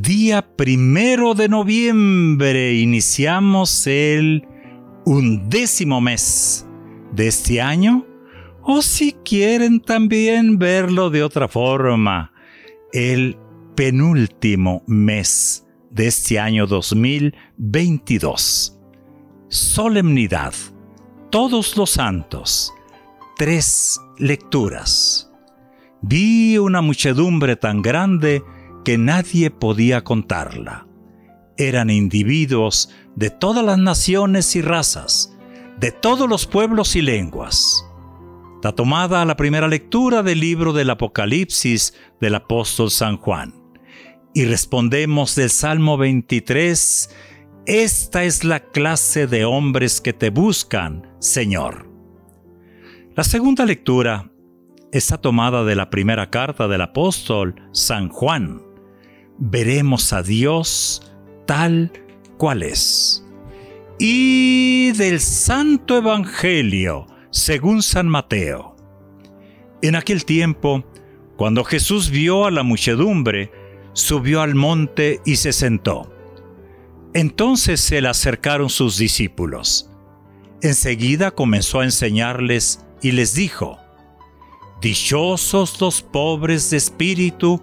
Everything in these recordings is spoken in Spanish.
Día primero de noviembre iniciamos el undécimo mes de este año, o si quieren también verlo de otra forma, el penúltimo mes de este año 2022. Solemnidad, todos los santos, tres lecturas. Vi una muchedumbre tan grande que nadie podía contarla. Eran individuos de todas las naciones y razas, de todos los pueblos y lenguas. Está tomada la primera lectura del libro del Apocalipsis del apóstol San Juan. Y respondemos del Salmo 23, Esta es la clase de hombres que te buscan, Señor. La segunda lectura está tomada de la primera carta del apóstol San Juan veremos a Dios tal cual es. Y del Santo Evangelio, según San Mateo. En aquel tiempo, cuando Jesús vio a la muchedumbre, subió al monte y se sentó. Entonces se le acercaron sus discípulos. Enseguida comenzó a enseñarles y les dijo, Dichosos los pobres de espíritu,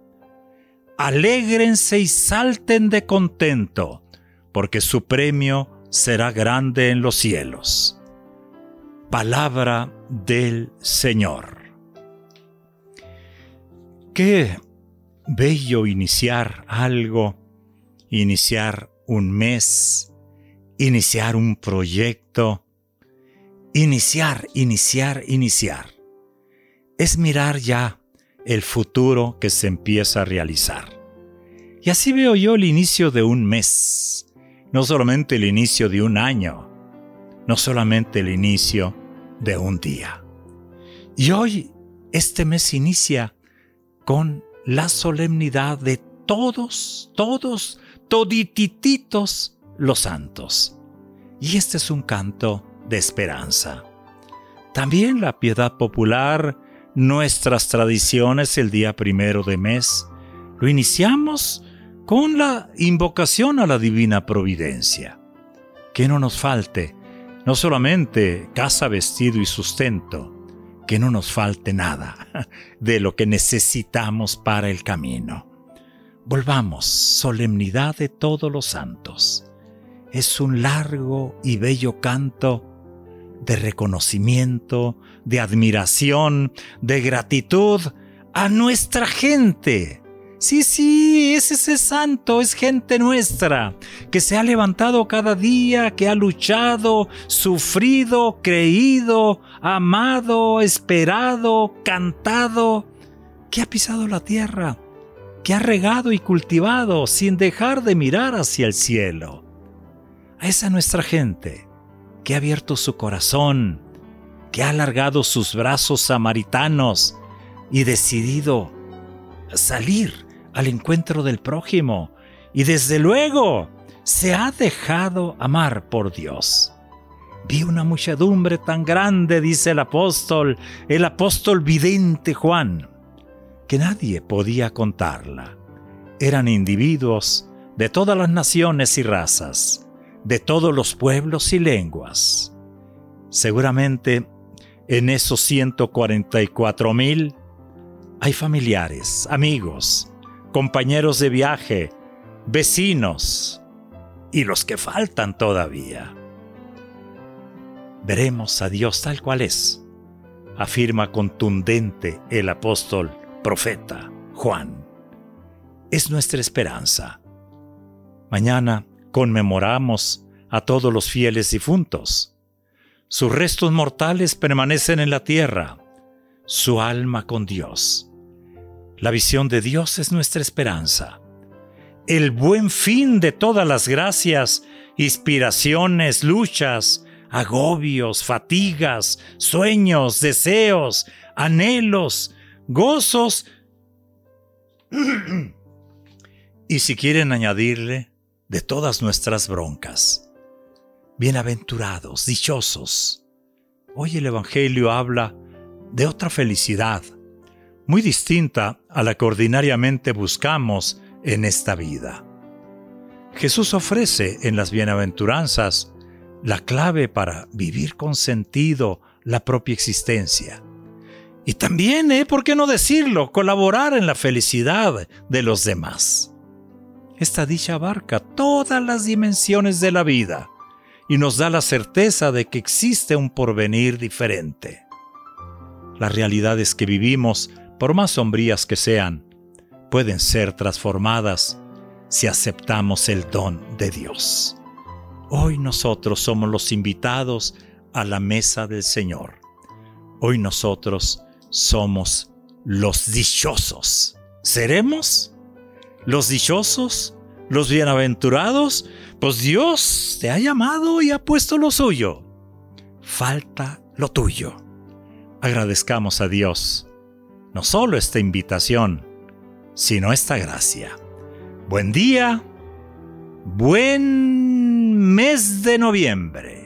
alégrense y salten de contento, porque su premio será grande en los cielos. Palabra del Señor. Qué bello iniciar algo, iniciar un mes, iniciar un proyecto, iniciar, iniciar, iniciar. Es mirar ya el futuro que se empieza a realizar. Y así veo yo el inicio de un mes, no solamente el inicio de un año, no solamente el inicio de un día. Y hoy este mes inicia con la solemnidad de todos, todos, toditititos los santos. Y este es un canto de esperanza. También la piedad popular nuestras tradiciones el día primero de mes. Lo iniciamos con la invocación a la divina providencia. Que no nos falte no solamente casa, vestido y sustento, que no nos falte nada de lo que necesitamos para el camino. Volvamos, solemnidad de todos los santos. Es un largo y bello canto de reconocimiento, de admiración, de gratitud a nuestra gente. Sí, sí, es ese santo, es gente nuestra, que se ha levantado cada día, que ha luchado, sufrido, creído, amado, esperado, cantado, que ha pisado la tierra, que ha regado y cultivado sin dejar de mirar hacia el cielo. A esa nuestra gente que ha abierto su corazón, que ha alargado sus brazos samaritanos y decidido salir al encuentro del prójimo y desde luego se ha dejado amar por Dios. Vi una muchedumbre tan grande, dice el apóstol, el apóstol vidente Juan, que nadie podía contarla. Eran individuos de todas las naciones y razas, de todos los pueblos y lenguas. Seguramente en esos 144 mil hay familiares, amigos, compañeros de viaje, vecinos y los que faltan todavía. Veremos a Dios tal cual es, afirma contundente el apóstol profeta Juan. Es nuestra esperanza. Mañana conmemoramos a todos los fieles difuntos. Sus restos mortales permanecen en la tierra, su alma con Dios. La visión de Dios es nuestra esperanza. El buen fin de todas las gracias, inspiraciones, luchas, agobios, fatigas, sueños, deseos, anhelos, gozos. y si quieren añadirle, de todas nuestras broncas. Bienaventurados, dichosos. Hoy el Evangelio habla de otra felicidad, muy distinta a la que ordinariamente buscamos en esta vida. Jesús ofrece en las bienaventuranzas la clave para vivir con sentido la propia existencia. Y también, ¿eh? ¿por qué no decirlo?, colaborar en la felicidad de los demás. Esta dicha abarca todas las dimensiones de la vida y nos da la certeza de que existe un porvenir diferente. Las realidades que vivimos, por más sombrías que sean, pueden ser transformadas si aceptamos el don de Dios. Hoy nosotros somos los invitados a la mesa del Señor. Hoy nosotros somos los dichosos. ¿Seremos los dichosos? ¿Los bienaventurados? Pues Dios te ha llamado y ha puesto lo suyo. Falta lo tuyo. Agradezcamos a Dios no solo esta invitación, sino esta gracia. Buen día, buen mes de noviembre.